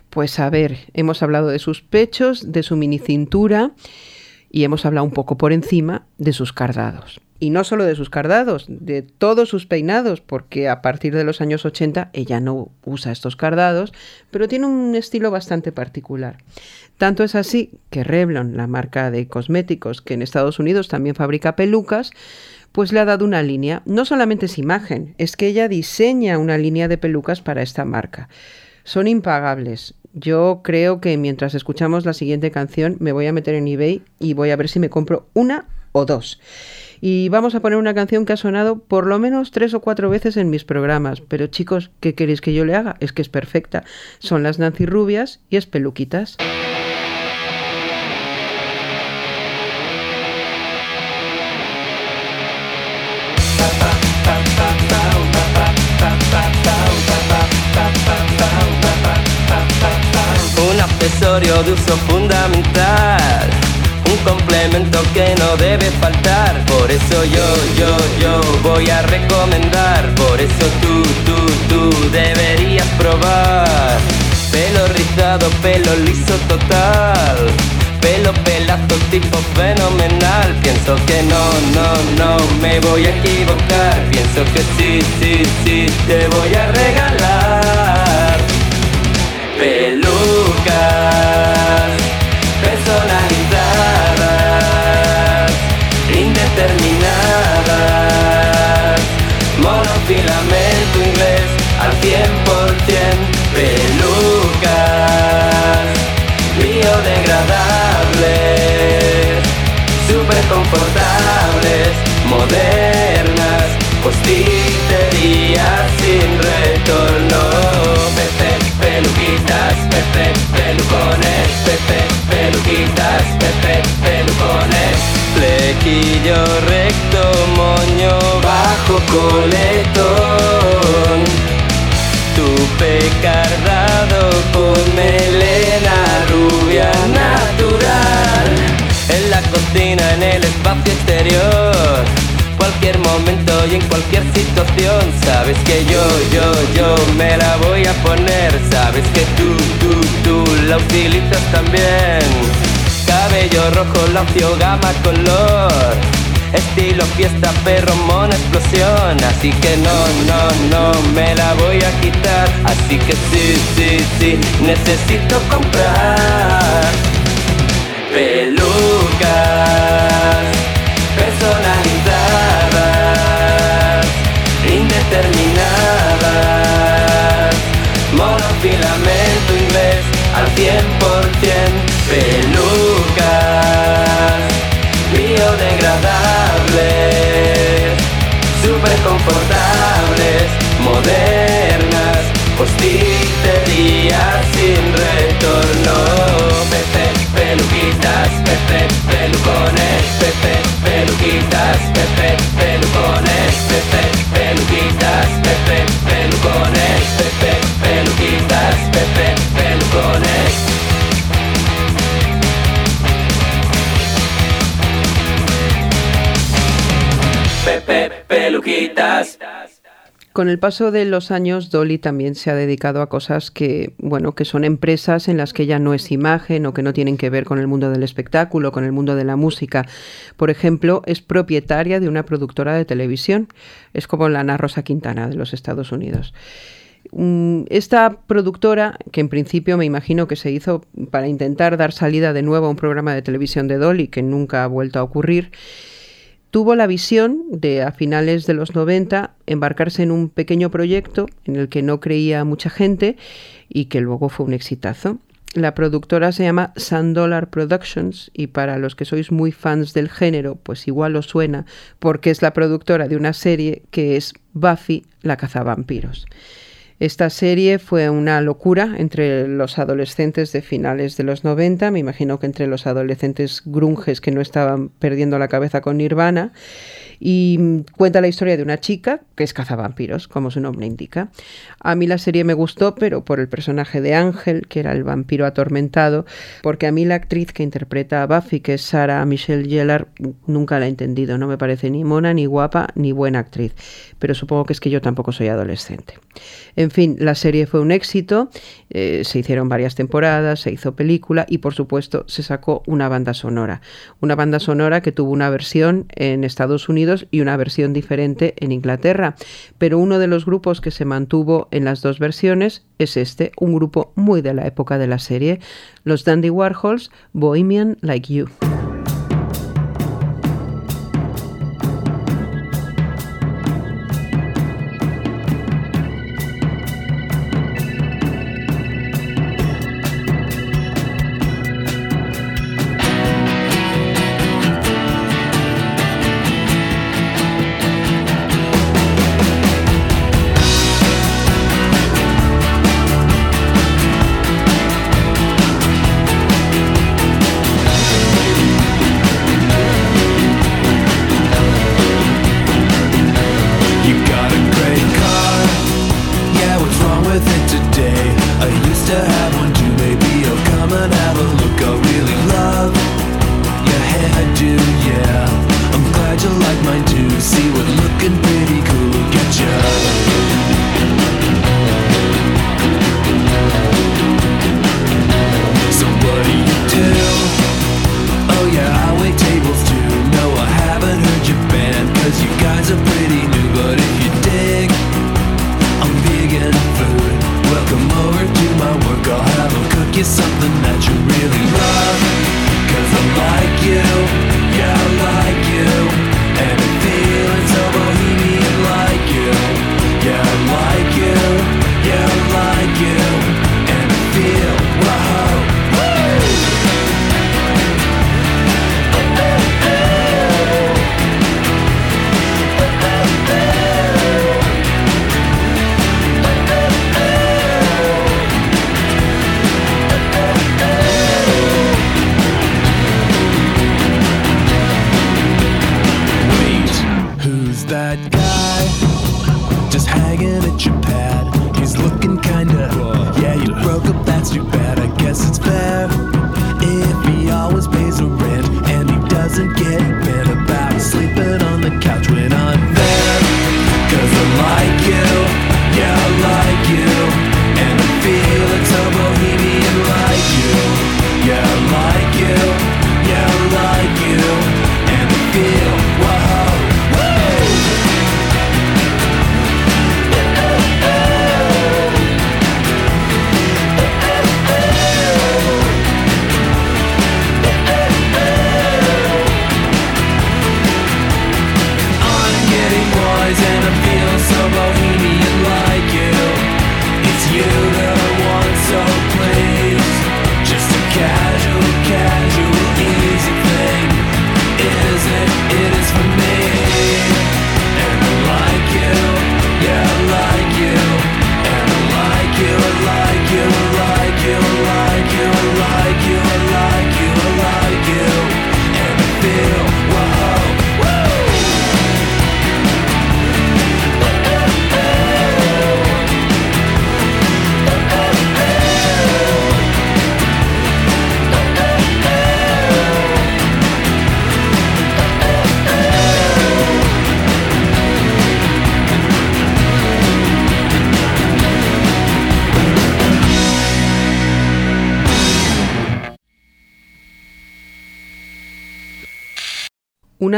Pues a ver, hemos hablado de sus pechos, de su mini cintura y hemos hablado un poco por encima de sus cardados. Y no solo de sus cardados, de todos sus peinados, porque a partir de los años 80 ella no usa estos cardados, pero tiene un estilo bastante particular. Tanto es así que Revlon, la marca de cosméticos que en Estados Unidos también fabrica pelucas, pues le ha dado una línea. No solamente es imagen, es que ella diseña una línea de pelucas para esta marca. Son impagables. Yo creo que mientras escuchamos la siguiente canción me voy a meter en eBay y voy a ver si me compro una o dos. Y vamos a poner una canción que ha sonado por lo menos tres o cuatro veces en mis programas. Pero chicos, ¿qué queréis que yo le haga? Es que es perfecta. Son las Nancy Rubias y es peluquitas. De uso fundamental, un complemento que no debe faltar. Por eso yo, yo, yo voy a recomendar. Por eso tú, tú, tú deberías probar. Pelo rizado, pelo liso total. Pelo pelazo tipo fenomenal Pienso que no, no, no me voy a equivocar Pienso que sí, sí, sí te voy a regalar Pelucas modernas, postiterías sin retorno. Pepe, peluquitas, Pepe, pelucones, Pepe, peluquitas, Pepe, pelucones. Flequillo recto, moño bajo coletón. Tupe cardado con melena rubia natural En la cocina, en el espacio exterior Cualquier momento y en cualquier situación. Sabes que yo, yo, yo me la voy a poner. Sabes que tú, tú, tú la utilizas también. Cabello rojo, lacio, gama, color. Estilo fiesta, perro, mono, explosión. Así que no, no, no me la voy a quitar. Así que sí, sí, sí, necesito comprar Pelucas personalizadas 100% Pelucas biodegradables, super confortables, modernas, postiterías Con el paso de los años, Dolly también se ha dedicado a cosas que, bueno, que son empresas en las que ella no es imagen o que no tienen que ver con el mundo del espectáculo, con el mundo de la música. Por ejemplo, es propietaria de una productora de televisión. Es como la Rosa Quintana de los Estados Unidos. Mm, Esta productora, que en principio me imagino que se hizo para intentar dar salida de nuevo a un programa de televisión de Dolly, que nunca ha vuelto a ocurrir, tuvo la visión de a finales de los 90 embarcarse en un pequeño proyecto en el que no creía mucha gente y que luego fue un exitazo. La productora se llama Sun Dollar Productions y para los que sois muy fans del género, pues igual os suena porque es la productora de una serie que es Buffy la cazavampiros. Esta serie fue una locura entre los adolescentes de finales de los 90, me imagino que entre los adolescentes grunges que no estaban perdiendo la cabeza con Nirvana, y mm, cuenta la historia de una chica que es cazavampiros, como su nombre indica. A mí la serie me gustó, pero por el personaje de Ángel, que era el vampiro atormentado, porque a mí la actriz que interpreta a Buffy, que es Sarah Michelle Gellar, nunca la he entendido, no me parece ni mona, ni guapa, ni buena actriz, pero supongo que es que yo tampoco soy adolescente. En fin, la serie fue un éxito, eh, se hicieron varias temporadas, se hizo película y por supuesto se sacó una banda sonora. Una banda sonora que tuvo una versión en Estados Unidos y una versión diferente en Inglaterra. Pero uno de los grupos que se mantuvo en las dos versiones es este, un grupo muy de la época de la serie, los Dandy Warhols, Bohemian Like You.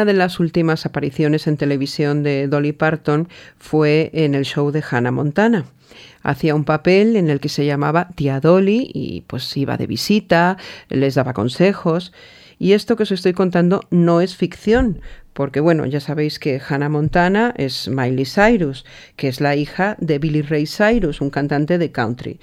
De las últimas apariciones en televisión de Dolly Parton fue en el show de Hannah Montana. Hacía un papel en el que se llamaba Tía Dolly y pues iba de visita, les daba consejos. Y esto que os estoy contando no es ficción, porque bueno, ya sabéis que Hannah Montana es Miley Cyrus, que es la hija de Billy Ray Cyrus, un cantante de country.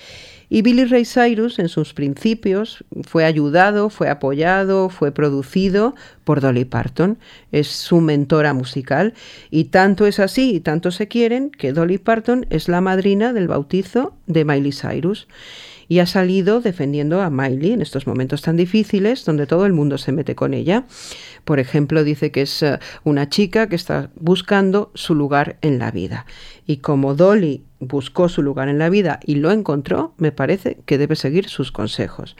Y Billy Ray Cyrus en sus principios fue ayudado, fue apoyado, fue producido por Dolly Parton. Es su mentora musical y tanto es así y tanto se quieren que Dolly Parton es la madrina del bautizo de Miley Cyrus y ha salido defendiendo a Miley en estos momentos tan difíciles donde todo el mundo se mete con ella. Por ejemplo, dice que es eh, una chica que está buscando su lugar en la vida. Y como Dolly buscó su lugar en la vida y lo encontró, me parece que debe seguir sus consejos.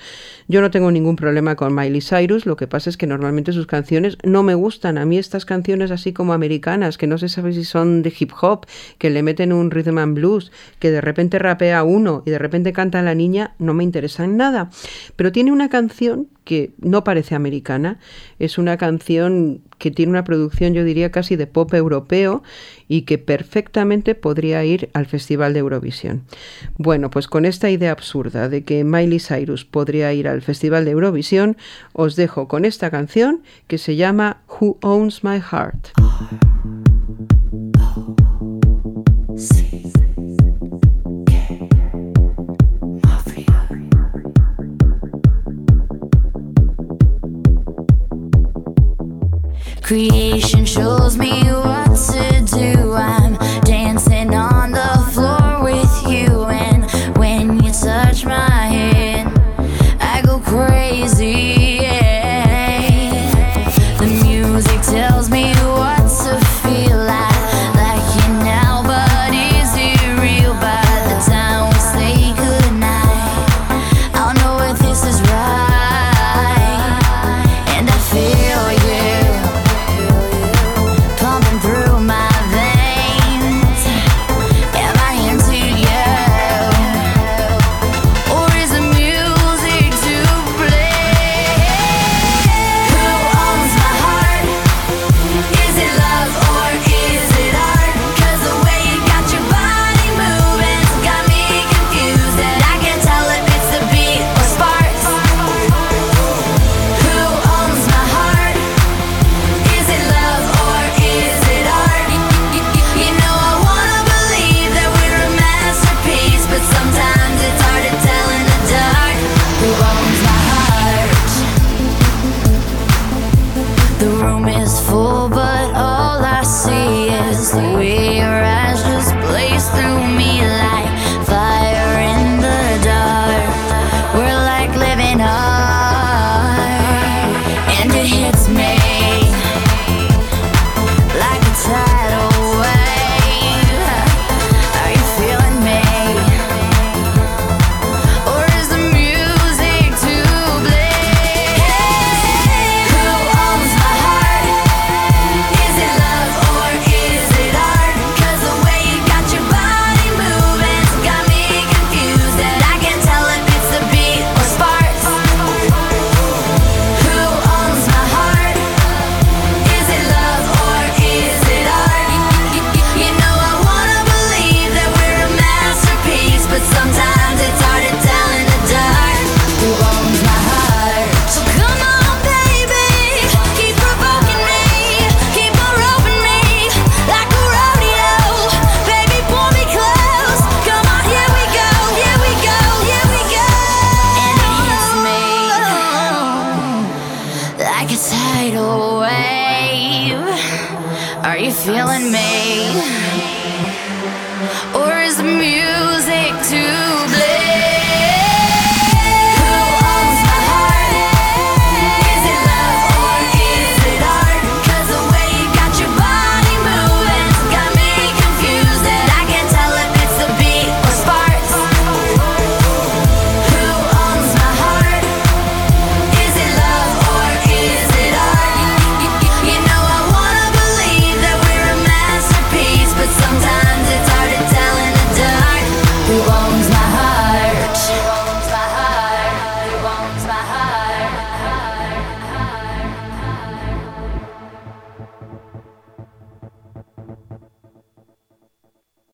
Yo no tengo ningún problema con Miley Cyrus, lo que pasa es que normalmente sus canciones no me gustan. A mí estas canciones así como americanas, que no se sabe si son de hip hop, que le meten un rhythm and blues, que de repente rapea uno y de repente canta la niña, no me interesan nada. Pero tiene una canción que no parece americana, es una canción que tiene una producción yo diría casi de pop europeo y que perfectamente podría ir al Festival de Eurovisión. Bueno, pues con esta idea absurda de que Miley Cyrus podría ir al Festival de Eurovisión, os dejo con esta canción que se llama Who Owns My Heart. Creation shows me what to do. I'm dancing on